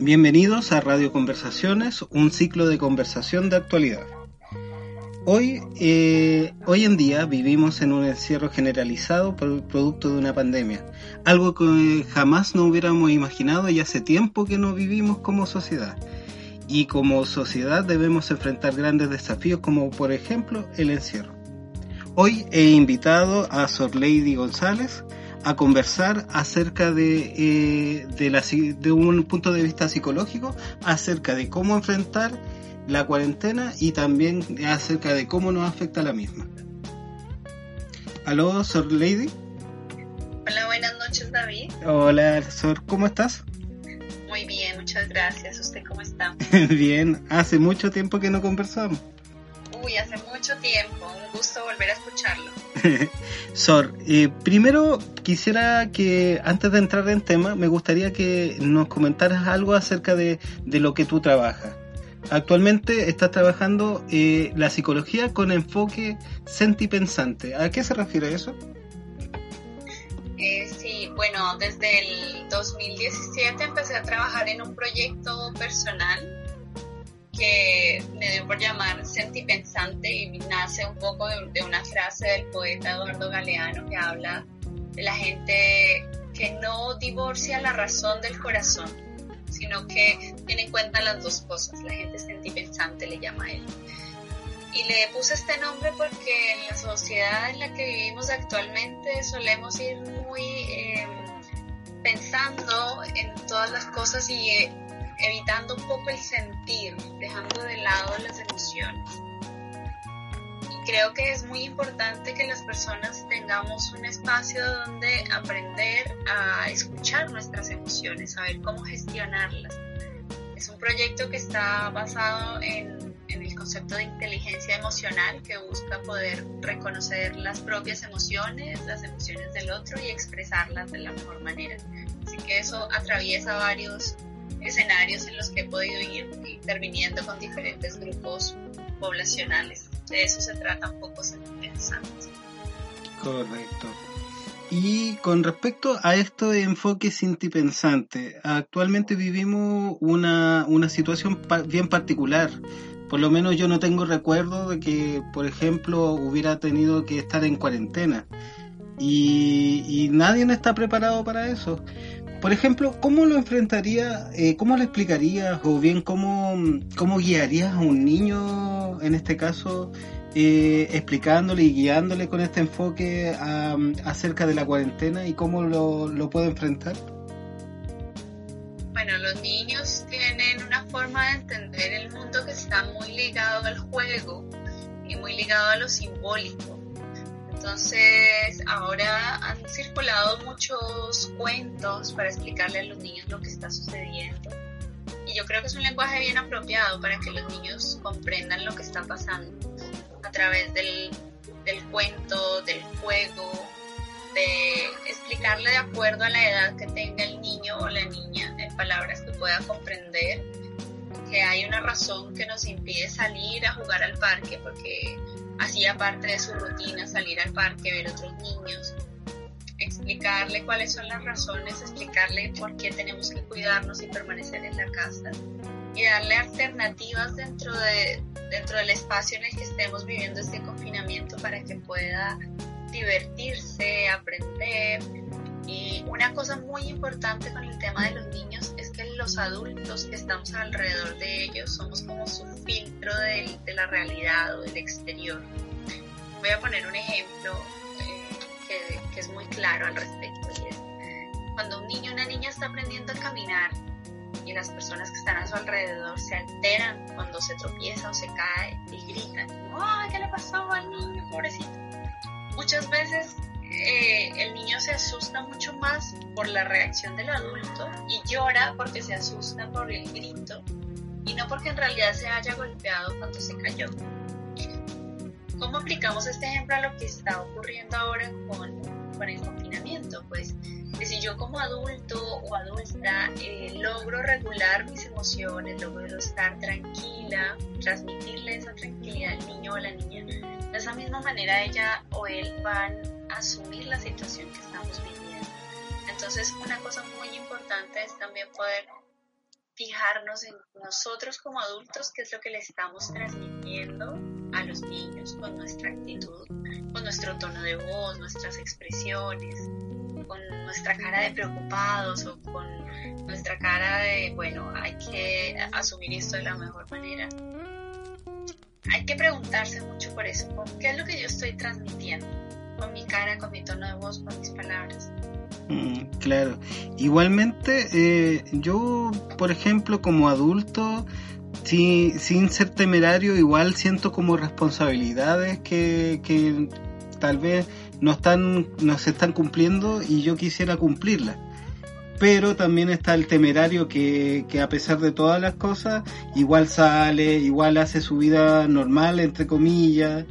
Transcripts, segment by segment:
Bienvenidos a Radio Conversaciones, un ciclo de conversación de actualidad. Hoy, eh, hoy en día vivimos en un encierro generalizado por producto de una pandemia, algo que jamás no hubiéramos imaginado y hace tiempo que no vivimos como sociedad. Y como sociedad debemos enfrentar grandes desafíos como por ejemplo el encierro. Hoy he invitado a Sor Lady González a conversar acerca de, eh, de, la, de un punto de vista psicológico, acerca de cómo enfrentar la cuarentena y también acerca de cómo nos afecta la misma. Aló, Sor Lady. Hola, buenas noches, David. Hola, Sor, ¿cómo estás? Muy bien, muchas gracias. ¿Usted cómo está? bien, hace mucho tiempo que no conversamos. Uy, hace mucho tiempo. Un gusto volver a escucharlo. Sor, eh, primero quisiera que antes de entrar en tema, me gustaría que nos comentaras algo acerca de, de lo que tú trabajas. Actualmente estás trabajando eh, la psicología con enfoque sentipensante. ¿A qué se refiere eso? Eh, sí, bueno, desde el 2017 empecé a trabajar en un proyecto personal que me dio por llamar sentipensante y nace un poco de, de una frase del poeta Eduardo Galeano que habla de la gente que no divorcia la razón del corazón sino que tiene en cuenta las dos cosas. La gente sentipensante le llama a él. Y le puse este nombre porque en la sociedad en la que vivimos actualmente solemos ir muy em, pensando en todas las cosas y eh, evitando un poco el sentir, dejando de lado las emociones creo que es muy importante que las personas tengamos un espacio donde aprender a escuchar nuestras emociones, saber cómo gestionarlas. Es un proyecto que está basado en, en el concepto de inteligencia emocional que busca poder reconocer las propias emociones, las emociones del otro y expresarlas de la mejor manera. Así que eso atraviesa varios escenarios en los que he podido ir interviniendo con diferentes grupos poblacionales de eso se trata un poco interesante. Correcto. Y con respecto a esto de enfoque sintipensante, actualmente vivimos una, una situación bien particular. Por lo menos yo no tengo recuerdo de que, por ejemplo, hubiera tenido que estar en cuarentena. Y, y nadie no está preparado para eso. Por ejemplo, ¿cómo lo enfrentaría, eh, cómo le explicarías o bien cómo, cómo guiarías a un niño, en este caso, eh, explicándole y guiándole con este enfoque acerca de la cuarentena y cómo lo, lo puede enfrentar? Bueno, los niños tienen una forma de entender el mundo que está muy ligado al juego y muy ligado a lo simbólico. Entonces, ahora han circulado muchos cuentos para explicarle a los niños lo que está sucediendo. Y yo creo que es un lenguaje bien apropiado para que los niños comprendan lo que está pasando a través del, del cuento, del juego, de explicarle de acuerdo a la edad que tenga el niño o la niña en palabras que pueda comprender que hay una razón que nos impide salir a jugar al parque porque hacía parte de su rutina salir al parque, ver otros niños, explicarle cuáles son las razones, explicarle por qué tenemos que cuidarnos y permanecer en la casa y darle alternativas dentro, de, dentro del espacio en el que estemos viviendo este confinamiento para que pueda divertirse, aprender. Y una cosa muy importante con el tema de los niños es que los adultos que estamos alrededor de ellos somos como su filtro de, de la realidad o del exterior. Voy a poner un ejemplo eh, que, que, es muy claro al respecto. Y es, cuando un niño o una niña está aprendiendo a caminar y las personas que están a su alrededor se alteran cuando se tropieza o se cae y gritan, ¡ay, qué le pasó al niño, pobrecito! Muchas veces eh, el niño se asusta mucho más por la reacción del adulto y llora porque se asusta por el grito y no porque en realidad se haya golpeado cuando se cayó. ¿Cómo aplicamos este ejemplo a lo que está ocurriendo ahora con, con el confinamiento? Pues que si yo como adulto o adulta eh, logro regular mis emociones, logro estar tranquila, transmitirle esa tranquilidad al niño o a la niña, de esa misma manera ella o él van asumir la situación que estamos viviendo. Entonces una cosa muy importante es también poder fijarnos en nosotros como adultos, qué es lo que le estamos transmitiendo a los niños con nuestra actitud, con nuestro tono de voz, nuestras expresiones, con nuestra cara de preocupados o con nuestra cara de, bueno, hay que asumir esto de la mejor manera. Hay que preguntarse mucho por eso, ¿qué es lo que yo estoy transmitiendo? Con mi cara, con mi tono de voz, con mis palabras. Mm, claro. Igualmente, eh, yo, por ejemplo, como adulto, sin ser temerario, igual siento como responsabilidades que, que tal vez no están, no se están cumpliendo y yo quisiera cumplirlas. Pero también está el temerario que, que a pesar de todas las cosas, igual sale, igual hace su vida normal, entre comillas,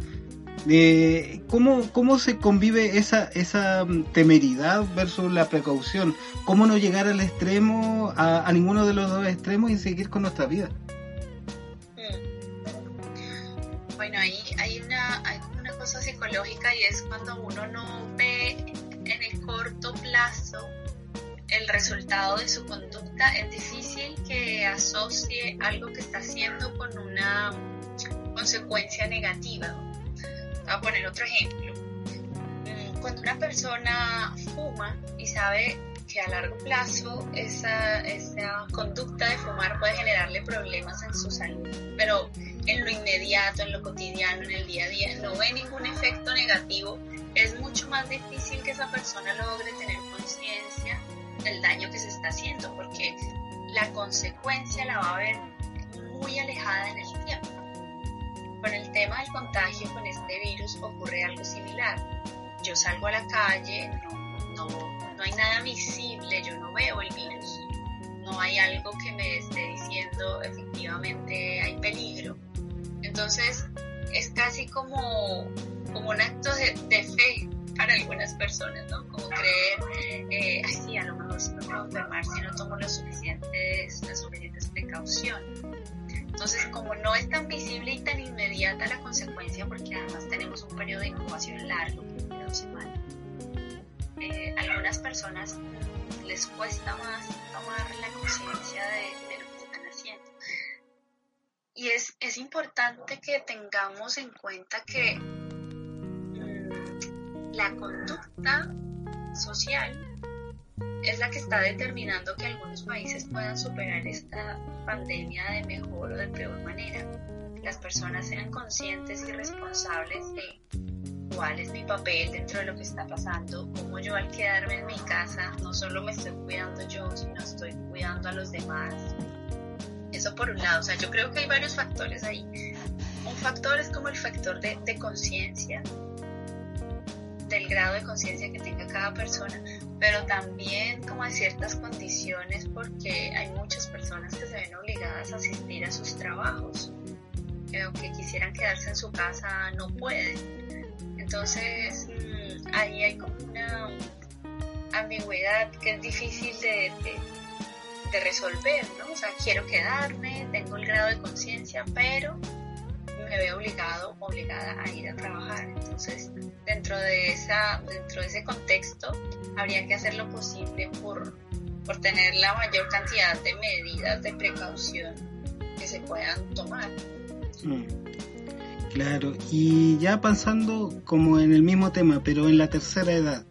eh, ¿cómo, ¿Cómo se convive esa, esa temeridad versus la precaución? ¿Cómo no llegar al extremo, a, ninguno de los dos extremos y seguir con nuestra vida? Mm. Bueno, ahí hay una, hay una cosa psicológica y es cuando uno no ve en el corto plazo el resultado de su conducta, es difícil que asocie algo que está haciendo con una consecuencia negativa. A poner otro ejemplo. Mm, cuando una persona fuma y sabe que a largo plazo esa, esa conducta de fumar puede generarle problemas en su salud, pero en lo inmediato, en lo cotidiano, en el día a día, no ve ningún efecto negativo, es mucho más difícil que esa persona logre tener conciencia del daño que se está haciendo, porque la consecuencia la va a ver muy alejada en el tiempo. Con el tema del contagio con este virus ocurre algo similar. Yo salgo a la calle, no, no, hay nada visible, yo no veo el virus, no hay algo que me esté diciendo efectivamente hay peligro. Entonces es casi como, como un acto de, fe para algunas personas, ¿no? Como creer, eh, así a lo mejor si me puedo enfermar si no tomo las suficientes, las suficientes precauciones. Entonces, como no es tan visible y tan inmediata la consecuencia, porque además tenemos un periodo de incubación largo, de dos semanas, eh, algunas personas les cuesta más tomar la conciencia de, lo que están haciendo. Y es, es importante que tengamos en cuenta que mm, la conducta social es la que está determinando que algunos países puedan superar esta pandemia de mejor o de peor manera. Las personas sean conscientes y responsables de cuál es mi papel dentro de lo que está pasando, cómo yo al quedarme en mi casa no solo me estoy cuidando yo, sino estoy cuidando a los demás. Eso por un lado, o sea, yo creo que hay varios factores ahí. Un factor es como el factor de, conciencia, del grado de conciencia que tenga cada persona, pero también como hay ciertas condiciones porque hay muchas personas que se ven obligadas a asistir a sus trabajos, que aunque quisieran quedarse en su casa no pueden. Entonces mm, ahí hay como una ambigüedad que es difícil de, de resolver, ¿no? O sea, quiero quedarme, tengo el grado de conciencia, pero me veo obligado, obligada a ir a trabajar. Entonces, dentro de, esa, dentro de ese contexto, habría que hacer lo posible por, por tener la mayor cantidad de medidas de precaución que se puedan tomar. Mm. Claro, y ya pensando como en el mismo tema, pero en la tercera edad,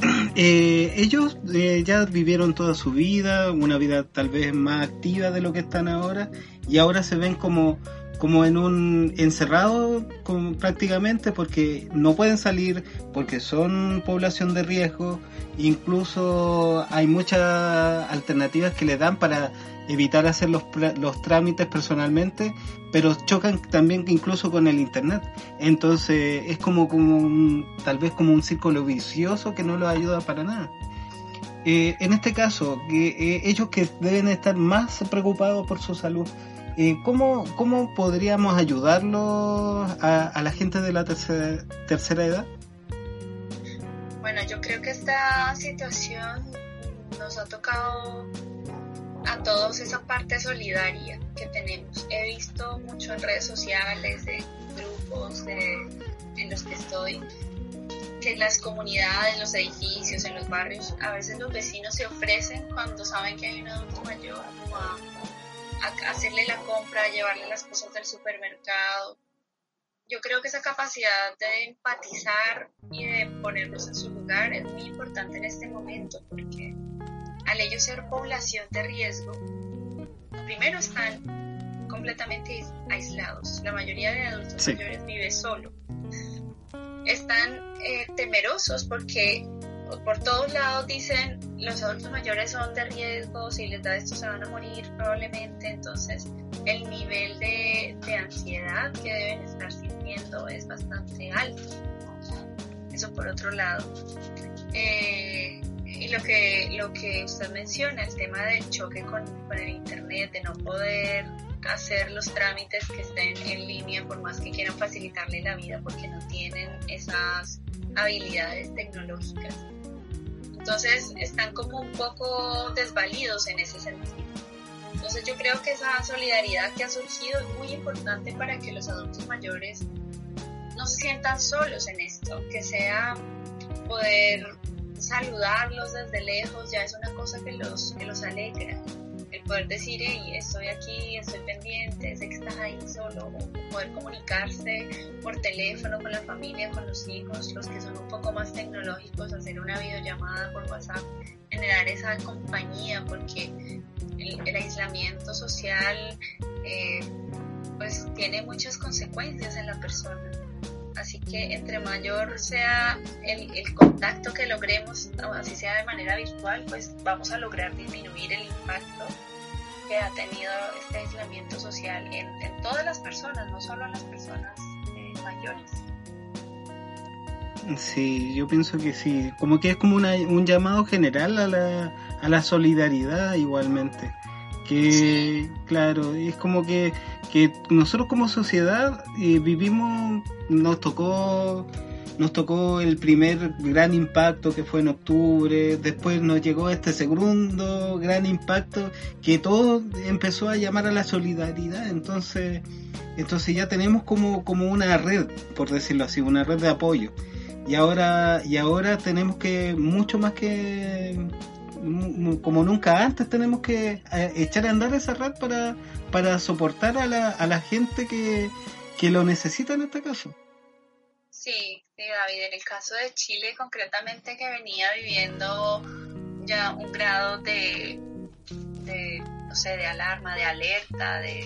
eh, ellos eh, ya vivieron toda su vida, una vida tal vez más activa de lo que están ahora, y ahora se ven como como en un encerrado prácticamente porque no pueden salir porque son población de riesgo. Incluso hay muchas alternativas que le dan para evitar hacer los, trámites personalmente pero chocan también incluso con el internet. Entonces es como un, tal vez como un círculo vicioso que no los ayuda para nada. Eh, en este caso, eh, ellos que deben estar más preocupados por su salud, ¿cómo, ¿cómo, podríamos ayudarlos a, la gente de la tercera, tercera edad? Bueno, yo creo que esta situación nos ha tocado a todos esa parte solidaria que tenemos. He visto mucho en redes sociales, en grupos en los que estoy, que en las comunidades, en los edificios, en los barrios, a veces los vecinos se ofrecen cuando saben que hay un adulto mayor a hacerle la compra, llevarle las cosas del supermercado. Yo creo que esa capacidad de empatizar y de ponernos en su lugar es muy importante en este momento porque al ellos ser población de riesgo, primero están completamente aislados. La mayoría de adultos mayores vive solo. Están eh, temerosos porque por todos lados dicen los adultos mayores son de riesgo, si les da esto se van a morir probablemente, entonces el nivel de, ansiedad que deben estar sintiendo es bastante alto. Eso por otro lado. Eh, y lo que, lo que usted menciona, el tema del choque con, con el Internet, de no poder hacer los trámites que estén en línea por más que quieran facilitarle la vida porque no tienen esas habilidades tecnológicas. Entonces están como un poco desvalidos en ese sentido. Entonces yo creo que esa solidaridad que ha surgido es muy importante para que los adultos mayores no se sientan solos en esto, que sea poder saludarlos desde lejos ya es una cosa que los, que los alegra poder decir, hey, estoy aquí, estoy pendiente, sé que estás ahí solo, poder comunicarse por teléfono con la familia, con los hijos, los que son un poco más tecnológicos, hacer una videollamada por WhatsApp, generar esa compañía, porque el, aislamiento social eh, pues tiene muchas consecuencias en la persona. Así que entre mayor sea el, el, contacto que logremos, así sea de manera virtual, pues vamos a lograr disminuir el impacto que ha tenido este aislamiento social en, en todas las personas, no solo en las personas eh, mayores. Sí, yo pienso que sí, como que es como una, un llamado general a la, a la solidaridad igualmente. Que, claro, es como que, que nosotros como sociedad eh, vivimos, nos tocó nos tocó el primer gran impacto que fue en octubre, después nos llegó este segundo gran impacto que todo empezó a llamar a la solidaridad, entonces entonces ya tenemos como, como una red, por decirlo así, una red de apoyo. Y ahora y ahora tenemos que mucho más que como nunca antes tenemos que eh, echar a andar esa red para, para soportar a la, a la gente que, que lo necesita en este caso. Sí, sí, David, en el caso de Chile concretamente que venía viviendo ya un grado de, de no sé, de alarma, de alerta, de,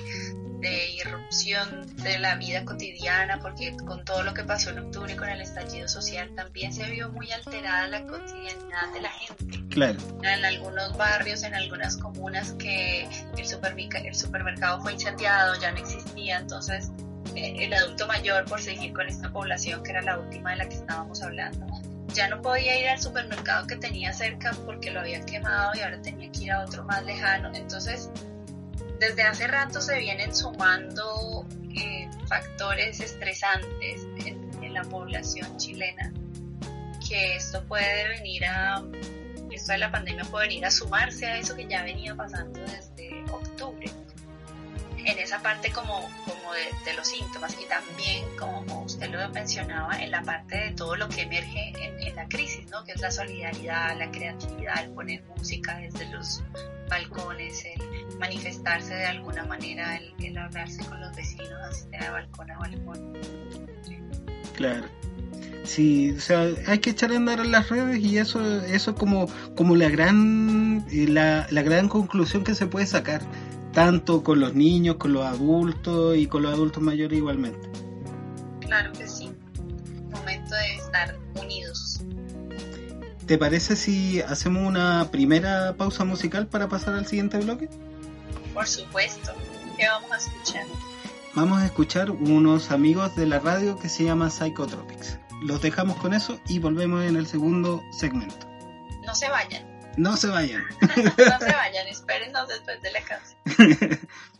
de irrupción de la vida cotidiana, porque con todo lo que pasó en octubre con el estallido social también se vio muy alterada la cotidianidad de la gente. Claro. En algunos barrios, en algunas comunas que el, supermercado, el supermercado fue incendiado, ya no existía, entonces el adulto mayor, por seguir con esta población que era la última de la que estábamos hablando, ya no podía ir al supermercado que tenía cerca porque lo habían quemado y ahora tenía que ir a otro más lejano. Entonces, desde hace rato se vienen sumando eh, factores estresantes en, la población chilena, que esto puede venir a, esto de la pandemia puede venir a sumarse a eso que ya venía pasando desde octubre, en esa parte como, como de, los síntomas y también, como usted lo mencionaba, en la parte de todo lo que emerge en, la crisis, ¿no? que es la solidaridad, la creatividad, el poner música desde los balcones, el manifestarse de alguna manera, el, hablarse con los vecinos, así de balcón a balcón. Claro. Sí, o sea, hay que echar a andar en las redes y eso, eso es como, como la gran, eh, la, la gran conclusión que se puede sacar tanto con los niños, con los adultos y con los adultos mayores igualmente. Claro que sí. Momento de estar unidos. ¿Te parece si hacemos una primera pausa musical para pasar al siguiente bloque? Por supuesto. ¿Qué vamos a escuchar? Vamos a escuchar unos amigos de la radio que se llaman Psychotropics. Los dejamos con eso y volvemos en el segundo segmento. No se vayan. No se vayan. no se vayan, espérenos después de la canción.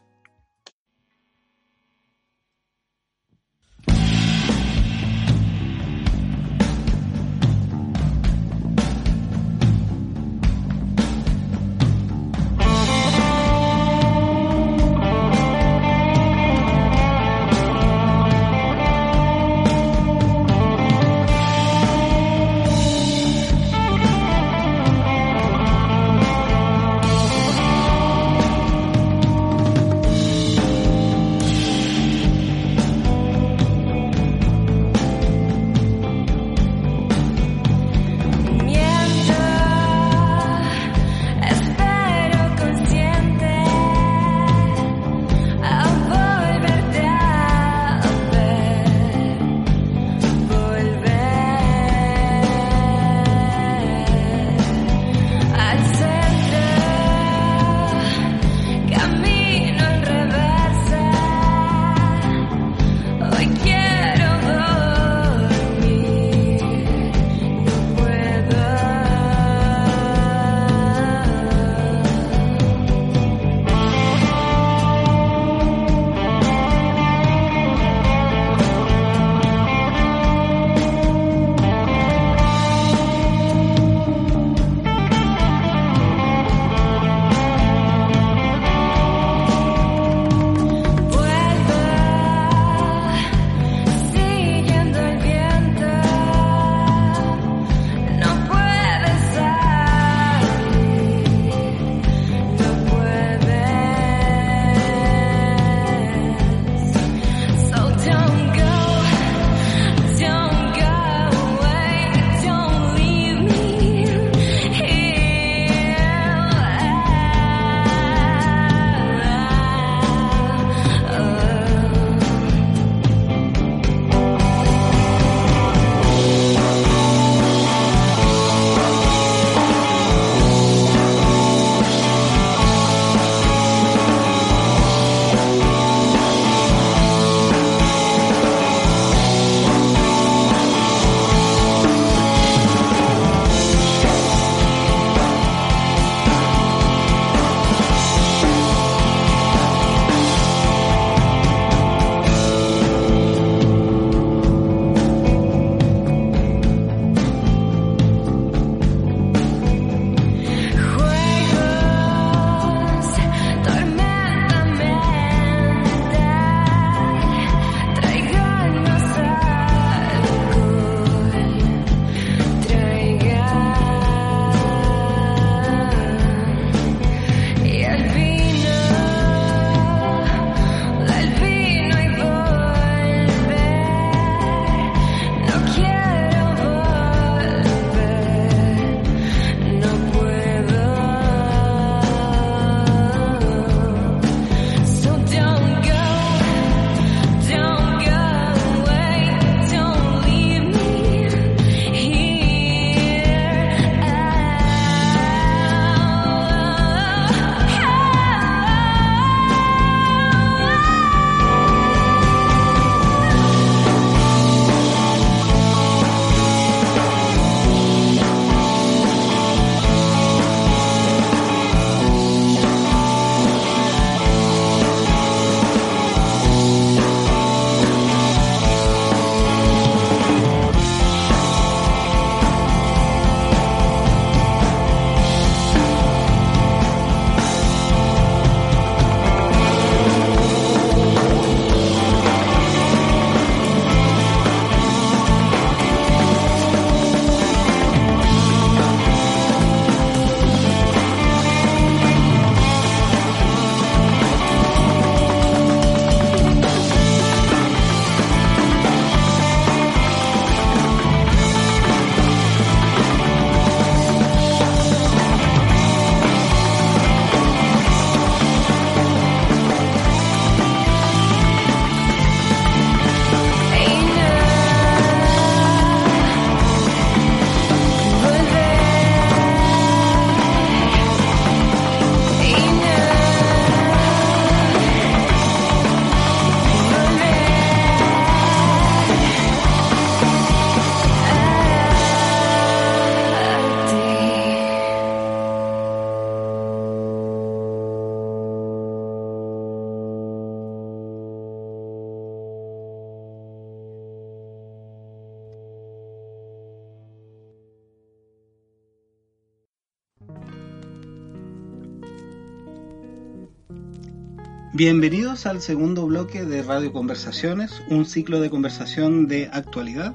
Bienvenidos al segundo bloque de Radio Conversaciones, un ciclo de conversación de actualidad.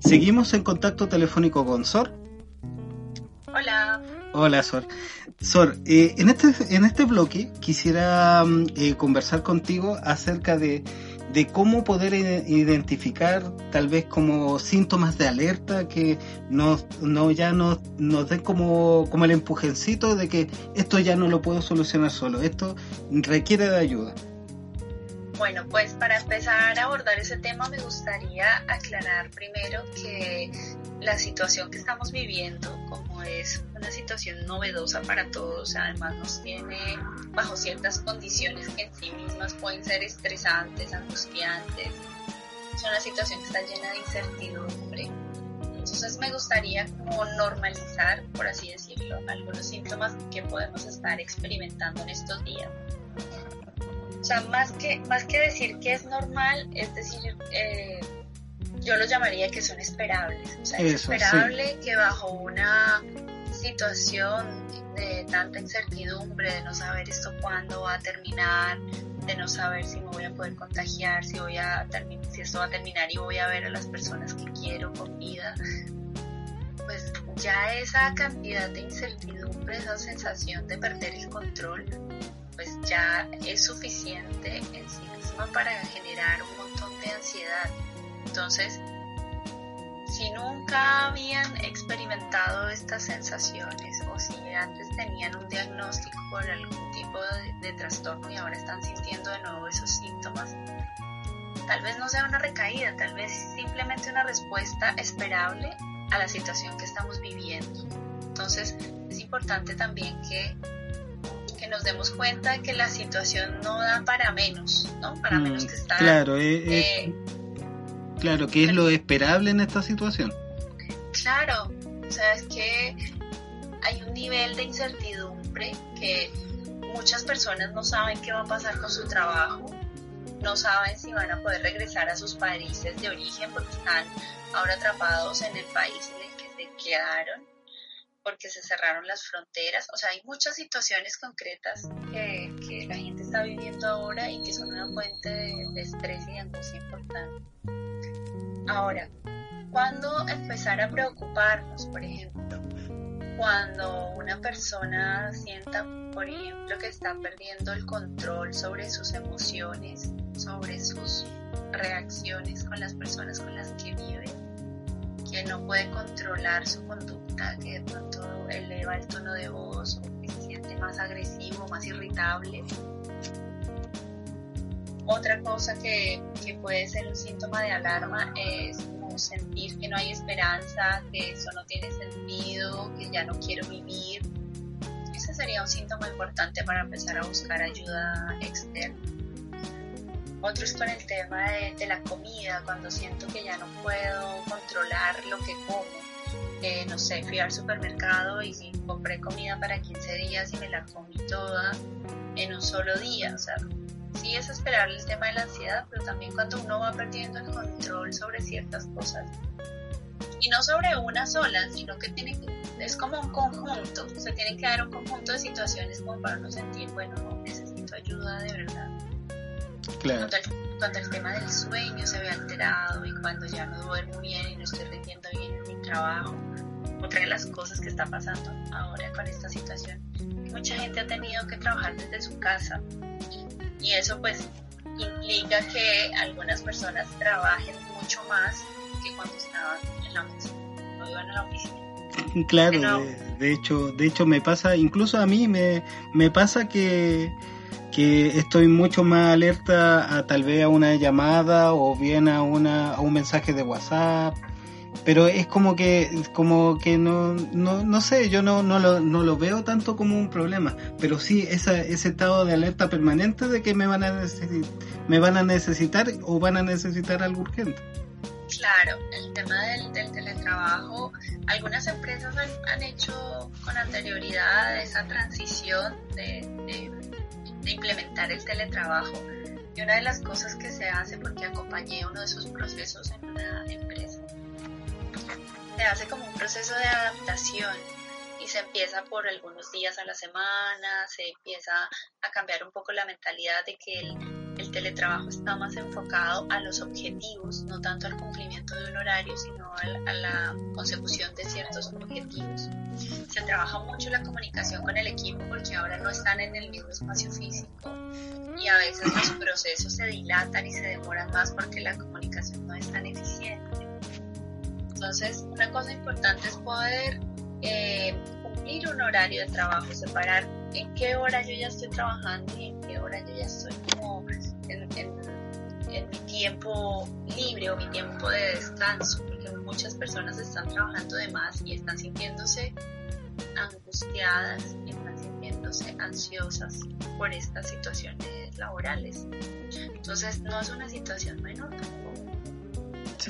Seguimos en contacto telefónico con Sor. Hola. Hola, Sor. Sor, eh, en, este, en este bloque quisiera mm, eh, conversar contigo acerca de de cómo poder identificar tal vez como síntomas de alerta que nos, no ya nos, nos den como, como el empujencito de que esto ya no lo puedo solucionar solo, esto requiere de ayuda. Bueno, pues para empezar a abordar ese tema me gustaría aclarar primero que la situación que estamos viviendo, como es una situación novedosa para todos, además nos tiene bajo ciertas condiciones que en sí mismas pueden ser estresantes, angustiantes, es una situación que está llena de incertidumbre. Entonces me gustaría como normalizar, por así decirlo, algunos síntomas que podemos estar experimentando en estos días. O sea, más que, más que decir que es normal, es decir, eh, yo lo llamaría que son esperables. O sea, es esperable que bajo una situación de tanta incertidumbre, de no saber esto cuándo va a terminar, de no saber si me voy a poder contagiar, si voy a si esto va a terminar y voy a ver a las personas que quiero con vida, pues ya esa cantidad de incertidumbre, esa sensación de perder el control, ya es suficiente en sí misma para generar un montón de ansiedad. Entonces, si nunca habían experimentado estas sensaciones o si antes tenían un diagnóstico por algún tipo de, trastorno y ahora están sintiendo de nuevo esos síntomas, tal vez no sea una recaída, tal vez simplemente una respuesta esperable a la situación que estamos viviendo. Entonces, es importante también que nos demos cuenta de que la situación no da para menos, ¿no? Para mm, menos que estar... Claro, eh, eh, claro, que es lo esperable en esta situación. Claro, o sea, es que hay un nivel de incertidumbre que muchas personas no saben qué va a pasar con su trabajo, no saben si van a poder regresar a sus países de origen porque están ahora atrapados en el país en el que se quedaron porque se cerraron las fronteras. O sea, hay muchas situaciones concretas que, que la gente está viviendo ahora y que son una fuente de, estrés y de angustia importante. Ahora, ¿cuándo empezar a preocuparnos, por ejemplo? Cuando una persona sienta, por ejemplo, que está perdiendo el control sobre sus emociones, sobre sus reacciones con las personas con las que vive, que no puede controlar su conducta, que de pronto eleva el tono de voz o que se siente más agresivo, más irritable. Otra cosa que, que puede ser un síntoma de alarma es sentir que no hay esperanza, que eso no tiene sentido, que ya no quiero vivir. Ese sería un síntoma importante para empezar a buscar ayuda externa otros con el tema de, la comida, cuando siento que ya no puedo controlar lo que como. Eh, no sé, fui al supermercado y compré comida para 15 días y me la comí toda en un solo día. O sea, sí es esperar el tema de la ansiedad, pero también cuando uno va perdiendo el control sobre ciertas cosas. Y no sobre una sola, sino que tiene es como un conjunto. Se tiene que dar un conjunto de situaciones como para no sentir, bueno, necesito ayuda de verdad. Cuando, el, tema del sueño se ve alterado y cuando ya no duermo bien y no estoy rindiendo bien en mi trabajo. Otra de las cosas que está pasando ahora con esta situación, mucha gente ha tenido que trabajar desde su casa y eso pues implica que algunas personas trabajen mucho más que cuando estaban en la oficina, iban a la oficina. Claro, de, de, hecho, de hecho me pasa, incluso a mí me, me pasa que que estoy mucho más alerta a tal vez a una llamada o bien a una a un mensaje de WhatsApp pero es como que como que no no, no sé yo no, no, lo, no lo veo tanto como un problema pero sí esa, ese estado de alerta permanente de que me van a me van a necesitar o van a necesitar algo urgente. Claro, el tema del, del teletrabajo, algunas empresas han, han, hecho con anterioridad esa transición de de implementar el teletrabajo. Y una de las cosas que se hace, porque acompañé uno de esos procesos en una empresa, se hace como un proceso de adaptación y se empieza por algunos días a la semana, se empieza a cambiar un poco la mentalidad de que el, teletrabajo está más enfocado a los objetivos, no tanto al cumplimiento de un horario, sino a la consecución de ciertos objetivos. Se trabaja mucho la comunicación con el equipo porque ahora no están en el mismo espacio físico y a veces los procesos se dilatan y se demoran más porque la comunicación no es tan eficiente. Entonces, una cosa importante es poder eh, cumplir un horario de trabajo, separar en qué hora yo ya estoy trabajando y en qué hora yo ya estoy mi tiempo libre o mi tiempo de descanso, porque muchas personas están trabajando de más y están sintiéndose angustiadas, están sintiéndose ansiosas por estas situaciones laborales. Entonces no es una situación menor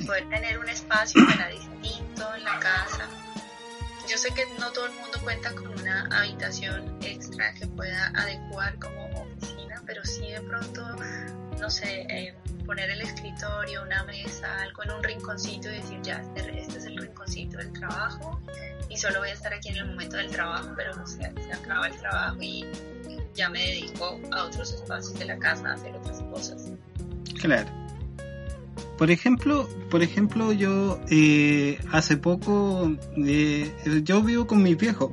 Poder tener un espacio para distinto en la casa, yo sé que no todo el mundo cuenta con una habitación extra que pueda adecuar como oficina, pero sí de pronto, no sé, eh, poner el escritorio, una mesa, algo en un rinconcito y decir, ya, este, este, es el rinconcito del trabajo y solo voy a estar aquí en el momento del trabajo, pero no sé, se acaba el trabajo y ya me dedico a otros espacios de la casa a hacer otras cosas. Claro. Por ejemplo, por ejemplo, yo eh, hace poco, eh, yo vivo con mi viejo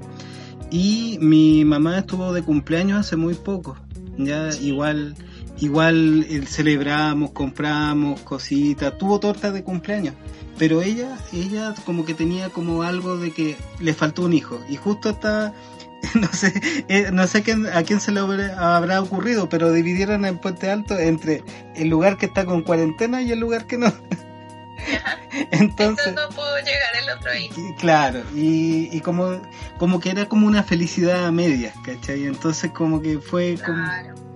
y mi mamá estuvo de cumpleaños hace muy poco. Ya igual, igual eh, celebramos, compramos cositas, tuvo torta de cumpleaños, pero ella, ella como que tenía como algo de que le faltó un hijo y justo estaba no sé, eh, no sé a quién se le habrá ocurrido, pero dividieron el puente alto entre el lugar que está con cuarentena y el lugar que no. Entonces, no puedo llegar el otro ahí. Claro, y, y como, como que era como una felicidad a medias, ¿cachai? Entonces como que fue como...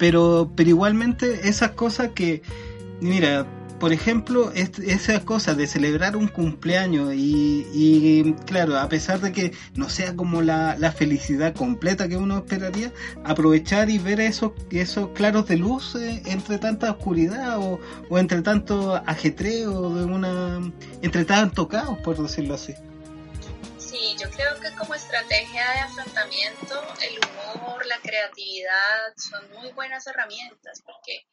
Pero, pero igualmente esas cosas que, mira, por ejemplo, esa cosa de celebrar un cumpleaños y, claro, a pesar de que no sea como la, felicidad completa que uno esperaría, aprovechar y ver esos, esos claros de luz eh, entre tanta oscuridad o, entre tanto ajetreo, de una, entre tanto caos, por decirlo así. Sí, yo creo que como estrategia de afrontamiento, el humor, la creatividad son muy buenas herramientas porque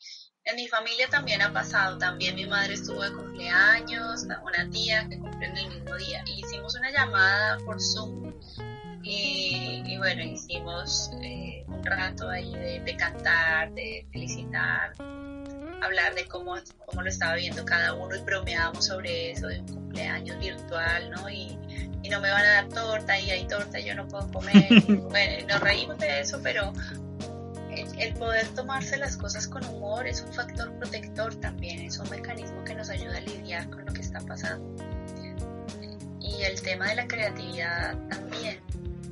en mi familia también ha pasado, también mi madre estuvo de cumpleaños, una tía que cumplió en el mismo día, y hicimos una llamada por Zoom y, bueno, hicimos eh, un rato ahí de, cantar, de felicitar, hablar de cómo, cómo lo estaba viendo cada uno y bromeábamos sobre eso, de un cumpleaños virtual, ¿no? Y, y no me van a dar torta y hay torta y yo no puedo comer. bueno, nos reímos de eso, pero el poder tomarse las cosas con humor es un factor protector también, es un mecanismo que nos ayuda a lidiar con lo que está pasando. Y el tema de la creatividad también.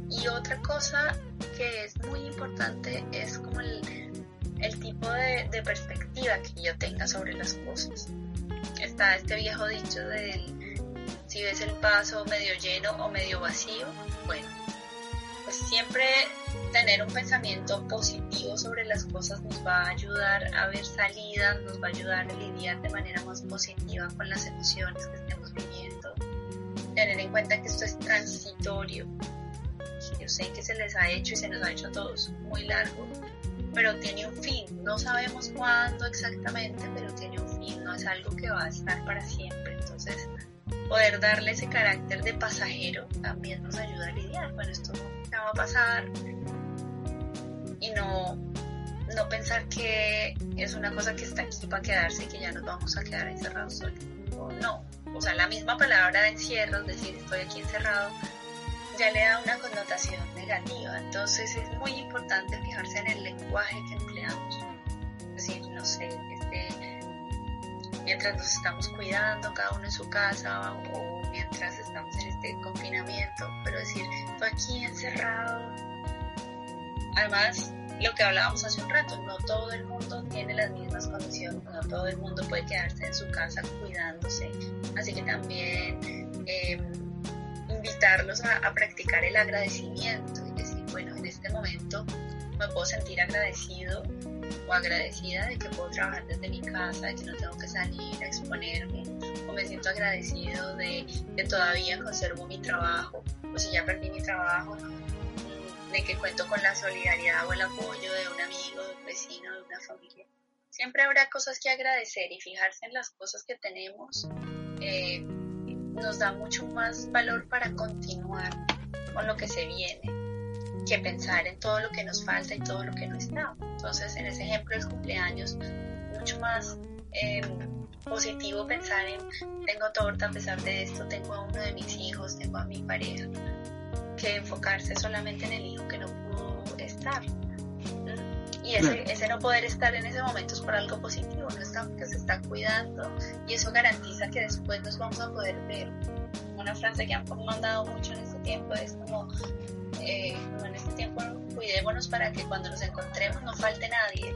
Y otra cosa que es muy importante es como el, tipo de, de, perspectiva que yo tenga sobre las cosas. Está este viejo dicho del si ves el vaso medio lleno o medio vacío, bueno, pues siempre tener un pensamiento positivo sobre las cosas nos va a ayudar a ver salidas, nos va a ayudar a lidiar de manera más positiva con las emociones que estemos viviendo. Tener en cuenta que esto es transitorio. Yo sé que se les ha hecho y se nos ha hecho a todos muy largo, pero tiene un fin. No sabemos cuándo exactamente, pero tiene un fin. No es algo que va a estar para siempre. Entonces, poder darle ese carácter de pasajero también nos ayuda a lidiar. Bueno, esto ya va a pasar, y no, no pensar que es una cosa que está aquí para quedarse y que ya nos vamos a quedar encerrados solos. No, o sea, la misma palabra de encierro, decir, estoy aquí encerrado, ya le da una connotación negativa. Entonces es muy importante fijarse en el lenguaje que empleamos. Es decir, no sé, mientras nos estamos cuidando cada uno en su casa o mientras estamos en este confinamiento, pero decir, estoy aquí encerrado, Además, lo que hablábamos hace un rato, no todo el mundo tiene las mismas condiciones, no todo el mundo puede quedarse en su casa cuidándose, así que también em, invitarlos a, practicar el agradecimiento y decir, bueno, en este momento me puedo sentir agradecido o agradecida de que puedo trabajar desde mi casa, de que no tengo que salir a exponerme, o me siento agradecido de que todavía conservo mi trabajo, o si ya perdí mi trabajo, de que cuento con la solidaridad o el apoyo de un amigo, de un vecino, de una familia. Siempre habrá cosas que agradecer y fijarse en las cosas que tenemos eh, nos da mucho más valor para continuar con lo que se viene que pensar en todo lo que nos falta y todo lo que no está. Entonces, en ese ejemplo del cumpleaños, mucho más eh, positivo pensar en tengo torta a pesar de esto, tengo a uno de mis hijos, tengo a mi pareja, que enfocarse solamente en el hijo que no pudo estar. Y ese, ese no poder estar en ese momento es por algo positivo, no está porque se está cuidando y eso garantiza que después nos vamos a poder ver. Una frase que han mandado mucho en este tiempo es como, eh, en este tiempo cuidémonos para que cuando nos encontremos no falte nadie.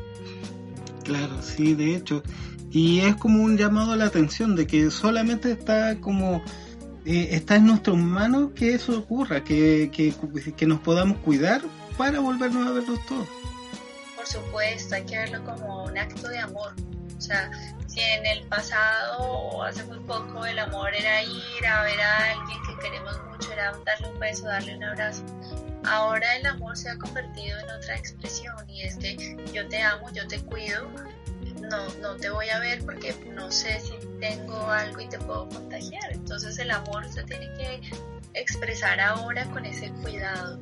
Claro, sí, de hecho. Y es como un llamado a la atención de que solamente está como eh, está en nuestras manos que eso ocurra, que, que, que, nos podamos cuidar para volvernos a verlos todos. Por supuesto, hay que verlo como un acto de amor. O sea, si en el pasado o hace muy poco el amor era ir a ver a alguien que queremos darle un beso, darle un abrazo, ahora el amor se ha convertido en otra expresión y es que yo te amo, yo te cuido, no, no te voy a ver porque no sé si tengo algo y te puedo contagiar. Entonces el amor se tiene que expresar ahora con ese cuidado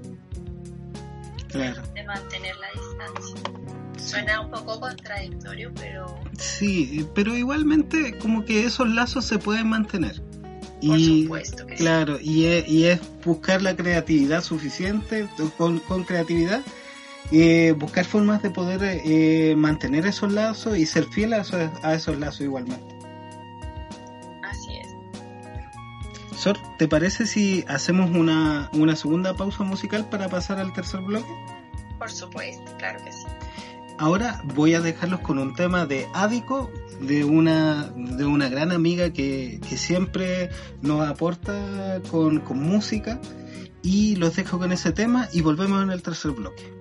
de mantener la distancia. Suena un poco contradictorio, pero... Sí, pero igualmente como que esos lazos se pueden mantener. Por y, supuesto que claro, y, es, y es buscar la creatividad suficiente, con, con creatividad, eh, buscar formas de poder eh, mantener esos lazos y ser fiel a esos, a esos lazos igualmente. Así es. Sor, ¿te parece si hacemos una, una segunda pausa musical para pasar al tercer bloque? Por supuesto, claro que sí. Ahora voy a dejarlos con un tema de Ádico, de una, de una gran amiga que, que siempre nos aporta con, con música. Y los dejo con ese tema y volvemos en el tercer bloque.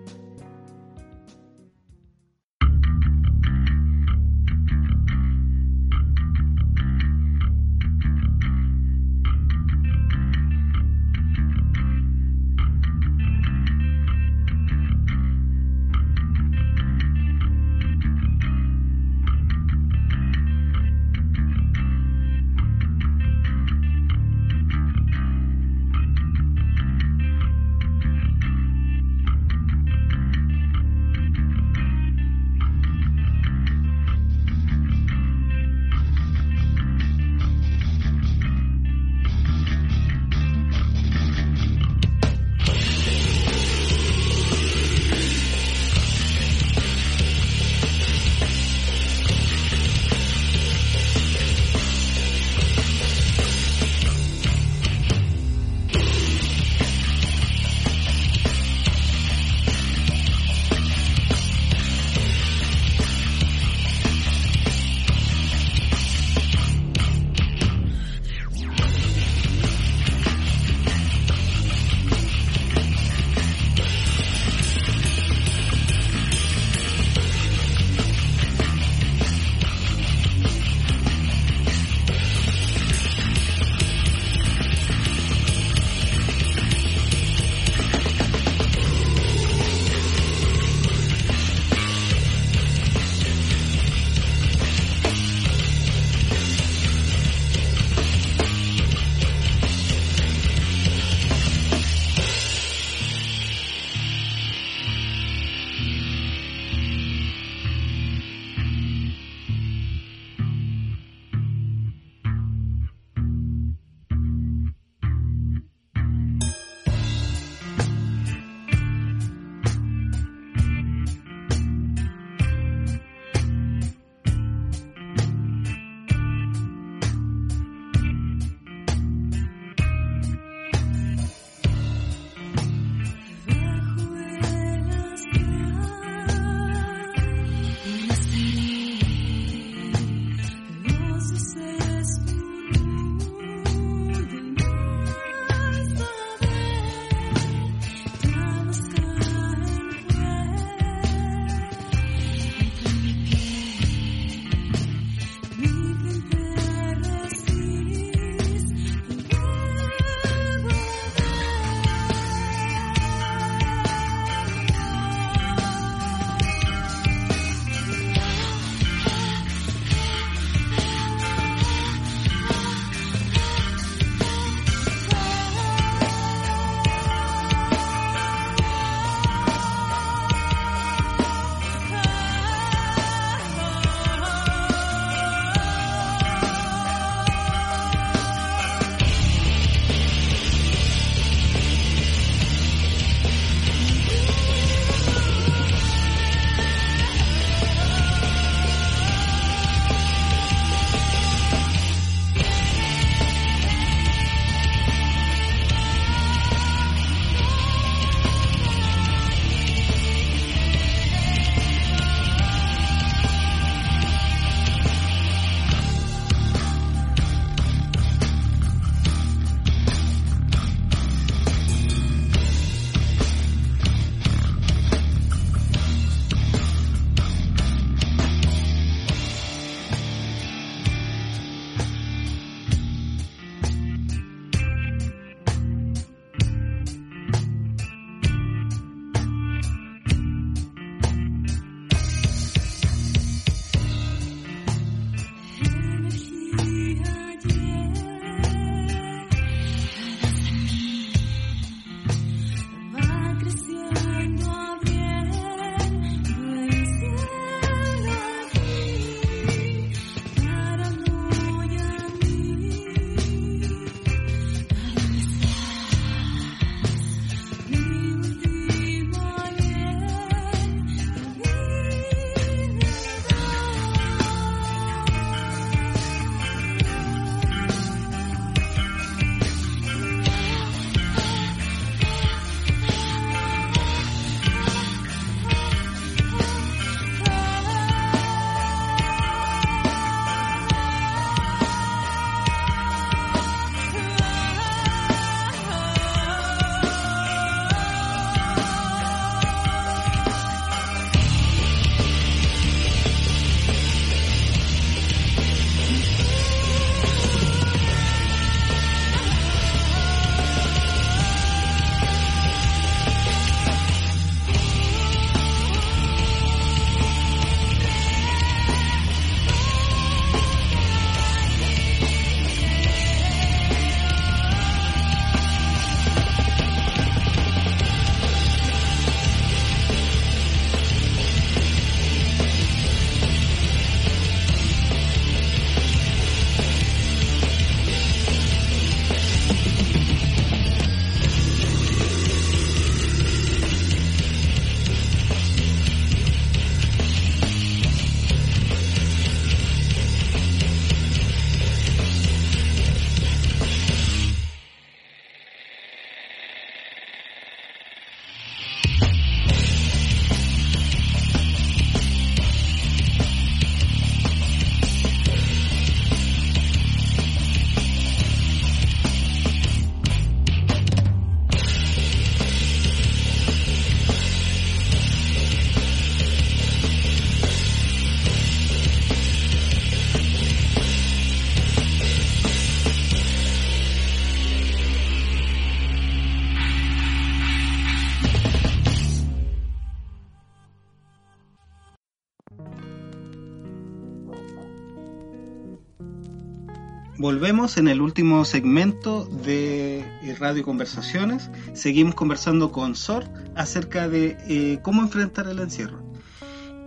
Volvemos en el último segmento de Radio Conversaciones. Seguimos conversando con Sor acerca de eh, cómo enfrentar el encierro.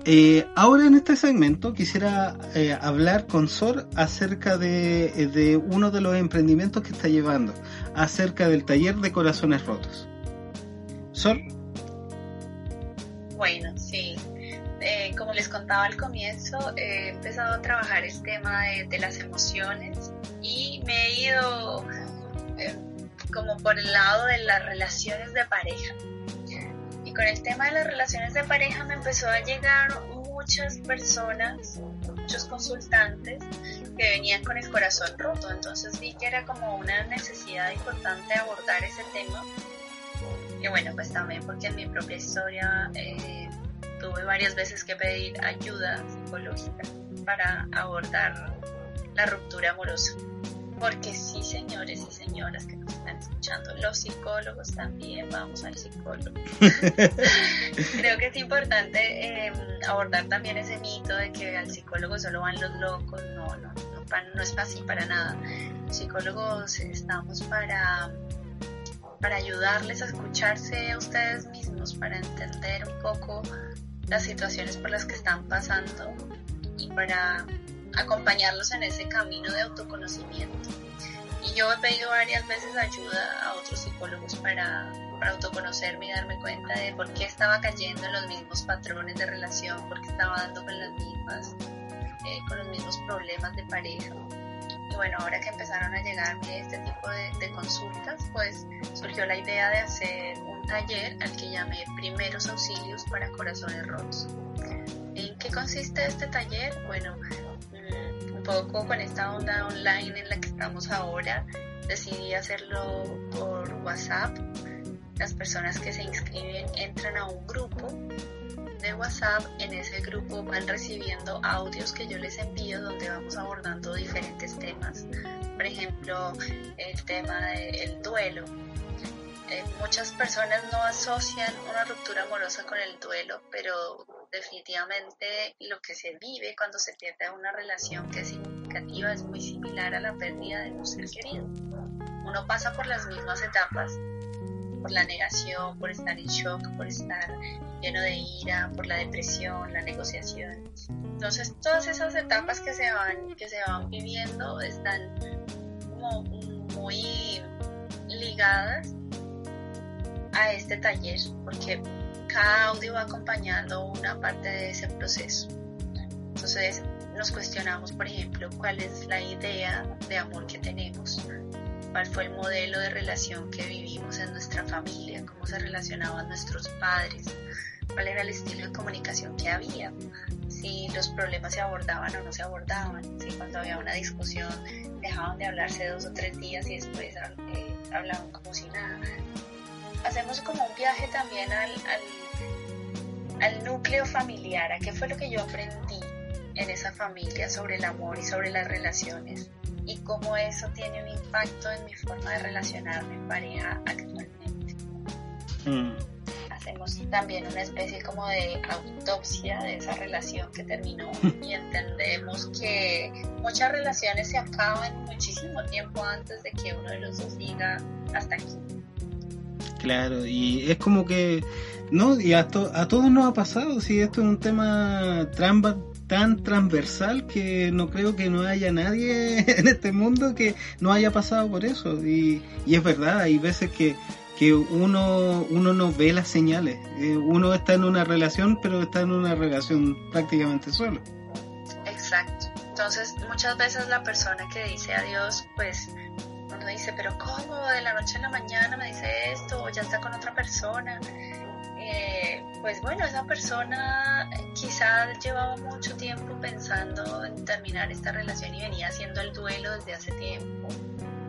Eh, ahora en este segmento quisiera eh, hablar con Sor acerca de, de, uno de los emprendimientos que está llevando, acerca del taller de corazones rotos. Sor. Bueno. Como les contaba al comienzo, he empezado a trabajar el tema de, de las emociones y me he ido eh, como por el lado de las relaciones de pareja. Y con el tema de las relaciones de pareja me empezó a llegar muchas personas, muchos consultantes que venían con el corazón roto. Entonces vi que era como una necesidad importante abordar ese tema. Y bueno, pues también porque en mi propia historia eh, tuve varias veces que pedir ayuda psicológica para abordar la ruptura amorosa. Porque sí, señores y señoras que nos están escuchando, los psicólogos también vamos al psicólogo. Creo que es importante em, abordar también ese mito de que al psicólogo solo van los locos. No, no, no, no es fácil para nada. Los psicólogos estamos para para ayudarles a escucharse a ustedes mismos, para entender un poco las situaciones por las que están pasando y para acompañarlos en ese camino de autoconocimiento. Y yo he pedido varias veces ayuda a otros psicólogos para, autoconocerme y darme cuenta de por qué estaba cayendo en los mismos patrones de relación, por qué estaba dando con las mismas, eh, con los mismos problemas de pareja. Y bueno, ahora que empezaron a llegarme este tipo de, consultas, pues surgió la idea de hacer un taller al que llamé Primeros Auxilios para Corazones Rotos. ¿En qué consiste este taller? Bueno, poco con esta onda online en la que estamos ahora, decidí hacerlo por WhatsApp. Las personas que se inscriben entran a un grupo de WhatsApp. En ese grupo van recibiendo audios que yo les envío donde vamos abordando diferentes temas. Por ejemplo, el tema del duelo. Eh, muchas personas no asocian una ruptura amorosa con el duelo, pero definitivamente lo que se vive cuando se pierde una relación que es significativa es muy similar a la pérdida de un ser querido. Uno pasa por las mismas etapas, por la negación, por estar en shock, por estar lleno de ira, por la depresión, la negociación. Entonces todas esas etapas que se van, que se van viviendo están muy ligadas a este taller, porque cada audio va acompañando una parte de ese proceso. Entonces nos cuestionamos, por ejemplo, cuál es la idea de amor que tenemos, cuál fue el modelo de relación que vivimos en nuestra familia, cómo se relacionaban nuestros padres, cuál era el estilo de comunicación que había, si los problemas se abordaban o no se abordaban, si cuando había una discusión dejaban de hablarse dos o tres días y después eh, hablaban como si nada. Hacemos como un viaje también al, al, núcleo familiar, a qué fue lo que yo aprendí en esa familia sobre el amor y sobre las relaciones y cómo eso tiene un impacto en mi forma de relacionarme en pareja actualmente. Mm. Hacemos también una especie como de autopsia de esa relación que terminó y entendemos que muchas relaciones se acaban muchísimo tiempo antes de que uno de los dos diga hasta aquí. Claro, y es como que, no, y a, a todos nos ha pasado, si esto es un tema tan transversal que no creo que no haya nadie en este mundo que no haya pasado por eso. Y, y es verdad, hay veces que, que uno, uno no ve las señales. Eh, uno está en una relación, pero está en una relación prácticamente solo. Exacto. Entonces, muchas veces la persona que dice adiós, pues uno dice, pero ¿cómo? De la noche a la mañana me dice esto, o ya está con otra persona. Eh, pues bueno, esa persona quizás llevaba mucho tiempo pensando en terminar esta relación y venía haciendo el duelo desde hace tiempo.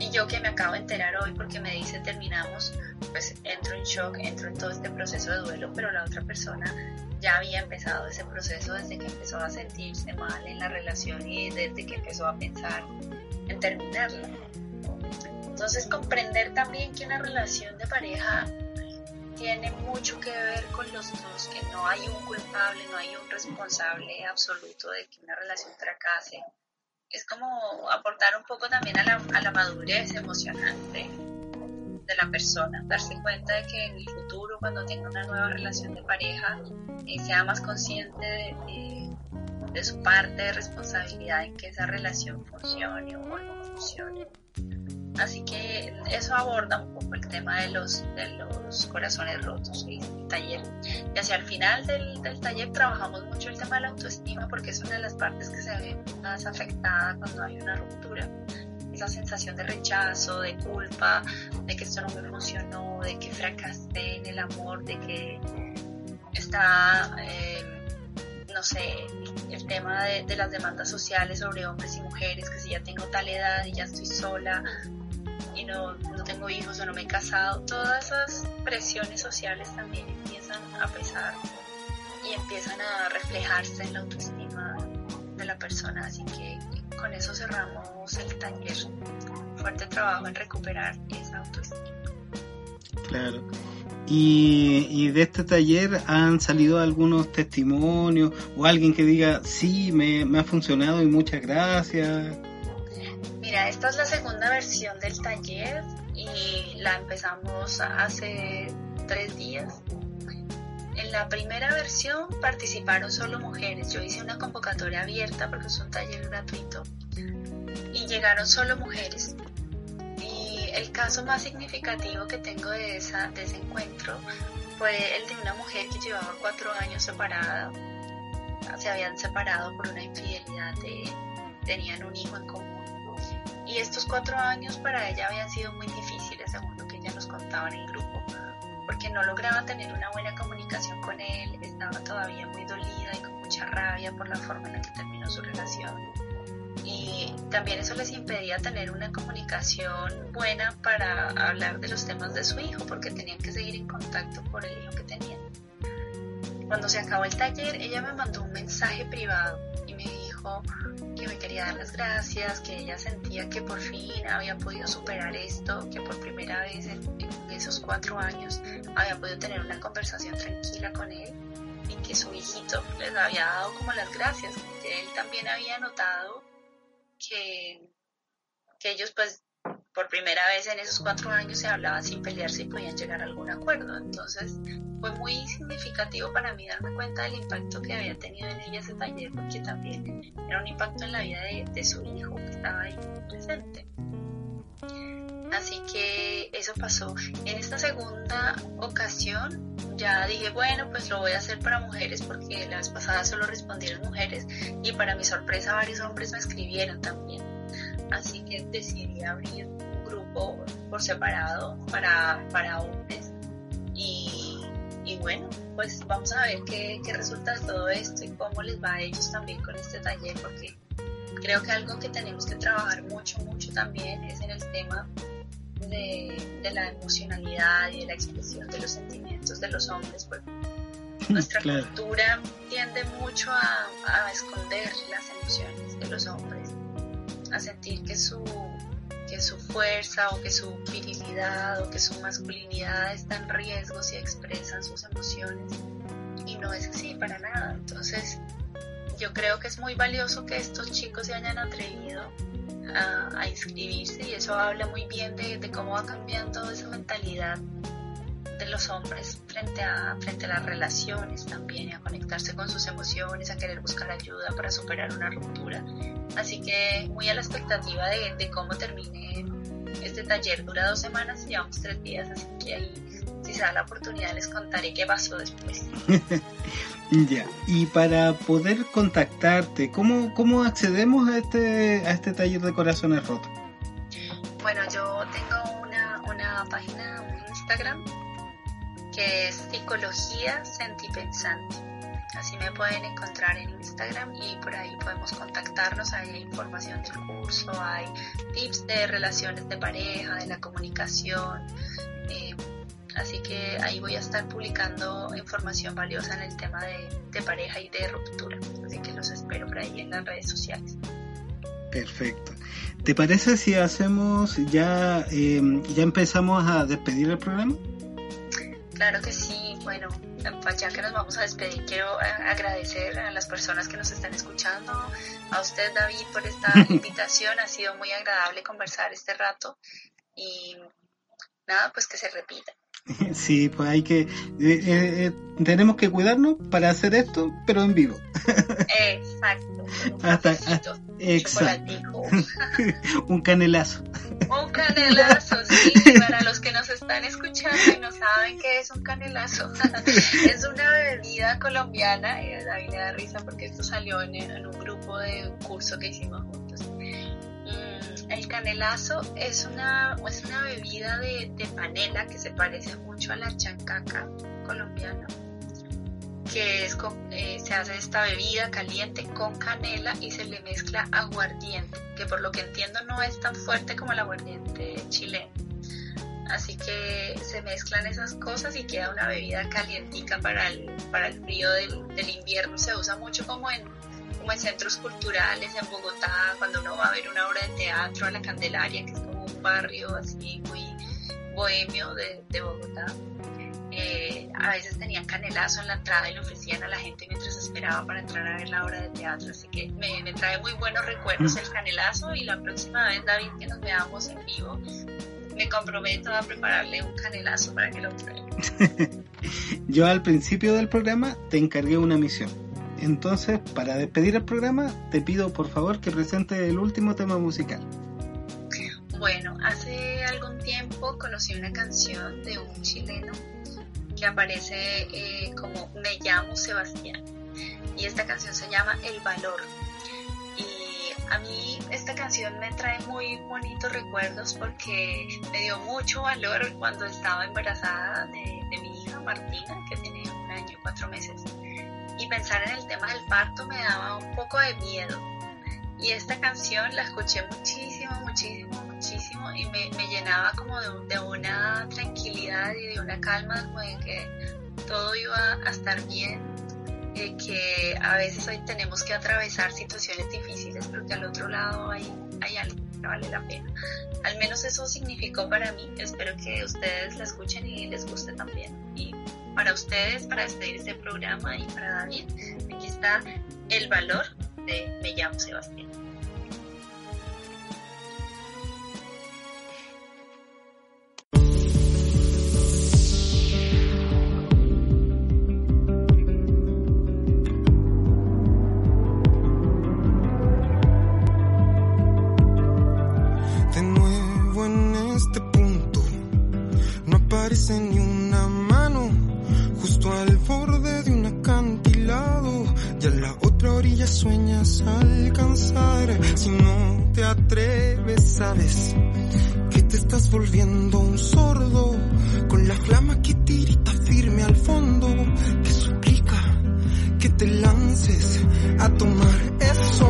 Y yo que me acabo de enterar hoy porque me dice terminamos, pues entro en shock, entro en todo este proceso de duelo, pero la otra persona ya había empezado ese proceso desde que empezó a sentirse mal en la relación y desde que empezó a pensar en terminarla. Entonces comprender también que una relación de pareja tiene mucho que ver con los dos, que no hay un culpable, no hay un responsable absoluto de que una relación fracase, es como aportar un poco también a la, a la madurez emocional de, la persona, darse cuenta de que en el futuro, cuando tenga una nueva relación de pareja, eh, sea más consciente de, de, su parte de responsabilidad en que esa relación funcione o no funcione. Así que eso aborda un poco el tema de los, de los corazones rotos y el taller. Y hacia el final del, del, taller trabajamos mucho el tema de la autoestima porque es una de las partes que se ve más afectada cuando hay una ruptura. Esa sensación de rechazo, de culpa, de que esto no me funcionó, de que fracasé en el amor, de que está... Eh, no sé, el tema de, las demandas sociales sobre hombres y mujeres, que si ya tengo tal edad y ya estoy sola, y no, no tengo hijos o no me he casado, todas esas presiones sociales también empiezan a pesar y empiezan a reflejarse en la autoestima de la persona. Así que con eso cerramos el taller. Fuerte trabajo en recuperar esa autoestima. Claro. Y, y, de este taller han salido algunos testimonios o alguien que diga, sí, me, me ha funcionado y muchas gracias. Mira, esta es la segunda versión del taller y la empezamos hace tres días. En la primera versión participaron solo mujeres. Yo hice una convocatoria abierta porque es un taller gratuito y llegaron solo mujeres. El caso más significativo que tengo de ese encuentro fue el de una mujer que llevaba cuatro años separada. Se habían separado por una infidelidad de tenían un hijo en común y estos cuatro años para ella habían sido muy difíciles, según lo que ella nos contaba en el grupo, porque no lograba tener una buena comunicación con él, estaba todavía muy dolida y con mucha rabia por la forma en la que terminó su relación. Y también eso les impedía tener una comunicación buena para hablar de los temas de su hijo, porque tenían que seguir en contacto por el hijo que tenían. Cuando se acabó el taller, ella me mandó un mensaje privado y me dijo, que me quería dar las gracias, que ella sentía que por fin había podido superar esto, que por primera vez en, esos cuatro años había podido tener una conversación tranquila con él y que su hijito les había dado como las gracias, que él también había notado que, que ellos pues por primera vez en esos cuatro años se hablaban sin pelearse y podían llegar a algún acuerdo. Entonces fue muy significativo para mí darme cuenta del impacto que había tenido en ella ese taller, porque también era un impacto en la vida de, su hijo que estaba ahí presente. Así que eso pasó. En esta segunda ocasión ya dije, bueno, pues lo voy a hacer para mujeres porque las pasadas solo respondieron mujeres y para mi sorpresa varios hombres me escribieron también así que decidí abrir un grupo por separado para, para hombres y, y bueno, pues vamos a ver qué, qué resulta de todo esto y cómo les va a ellos también con este taller porque creo que algo que tenemos que trabajar mucho, mucho también es en el tema de, de la emocionalidad y de la expresión de los sentimientos de los hombres, porque nuestra cultura tiende mucho a, a, esconder las emociones de los hombres a sentir que su, que su fuerza o que su virilidad o que su masculinidad está en riesgo si expresan sus emociones. Y no es así para nada. Entonces, yo creo que es muy valioso que estos chicos se hayan atrevido a, inscribirse y eso habla muy bien de, de cómo va cambiando esa mentalidad de los hombres frente a, frente a las relaciones también, a conectarse con sus emociones, a querer buscar ayuda para superar una ruptura. Así que muy a la expectativa de, de cómo termine este taller. Dura dos semanas y llevamos tres días, así que ahí, si se da la oportunidad, les contaré qué pasó después. ya, y para poder contactarte, ¿cómo, cómo accedemos a este, a este taller de corazones rotos? Bueno, yo tengo una, una página, un Instagram que es Psicología Sentipensante. Así me pueden encontrar en Instagram y por ahí podemos contactarnos. Hay información del curso, hay tips de relaciones de pareja, de la comunicación. Eh, así que ahí voy a estar publicando información valiosa en el tema de, de, pareja y de ruptura. Así que los espero por ahí en las redes sociales. Perfecto. ¿Te parece si hacemos ya, eh, ya empezamos a despedir el programa? Claro que sí. Bueno, pues ya que nos vamos a despedir, quiero agradecer a las personas que nos están escuchando, a usted David por esta invitación, ha sido muy agradable conversar este rato y nada, pues que se repita. Sí, pues hay que, eh, eh, eh, tenemos que cuidarnos para hacer esto, pero en vivo. Exacto. Hasta, exacto. un canelazo. Canelazo, sí, para los que nos están escuchando y no saben qué es un canelazo. es una bebida colombiana, y David me da risa porque esto salió en, un grupo de un curso que hicimos juntos el canelazo es una, es una bebida de, panela que se parece mucho a la chancaca colombiana, que es eh, se hace esta bebida caliente con canela y se le mezcla aguardiente, que por lo que entiendo no es tan fuerte como el aguardiente chileno. Así que se mezclan esas cosas y queda una bebida calientica para el, para el frío del, del invierno. Se usa mucho como en como en centros culturales en Bogotá, cuando uno va a ver una obra de teatro a la Candelaria, que es como un barrio así muy bohemio de, de Bogotá. Eh, a veces tenían canelazo en la entrada y lo ofrecían a la gente mientras esperaba para entrar a ver la obra de teatro. Así que me, me trae muy buenos recuerdos el canelazo y la próxima vez, David, que nos veamos en vivo, me comprometo a prepararle un canelazo para que lo pruebe. Yo al principio del programa te encargué una misión entonces, para despedir el programa, te pido por favor que presente el último tema musical. Bueno, hace algún tiempo conocí una canción de un chileno que aparece eh, como Me llamo Sebastián y esta canción se llama El Valor. Y a mí esta canción me trae muy bonitos recuerdos porque me dio mucho valor cuando estaba embarazada de, mi hija Martina, que tiene un año y cuatro meses y pensar en el tema del parto me daba un poco de miedo. Y esta canción la escuché muchísimo, muchísimo, muchísimo y me, llenaba como de, una tranquilidad y de una calma, como de que todo iba a estar bien, de que a veces hoy tenemos que atravesar situaciones difíciles, pero que al otro lado hay, hay algo que vale la pena. Al menos eso significó para mí. Espero que ustedes la escuchen y les guste también. Y para ustedes, para despedir este programa y para David, aquí está el valor de Me llamo Sebastián. Sueñas alcanzar. Si no te atreves, sabes que te estás volviendo un sordo con la flama que tirita firme al fondo que suplica que te lances a tomar eso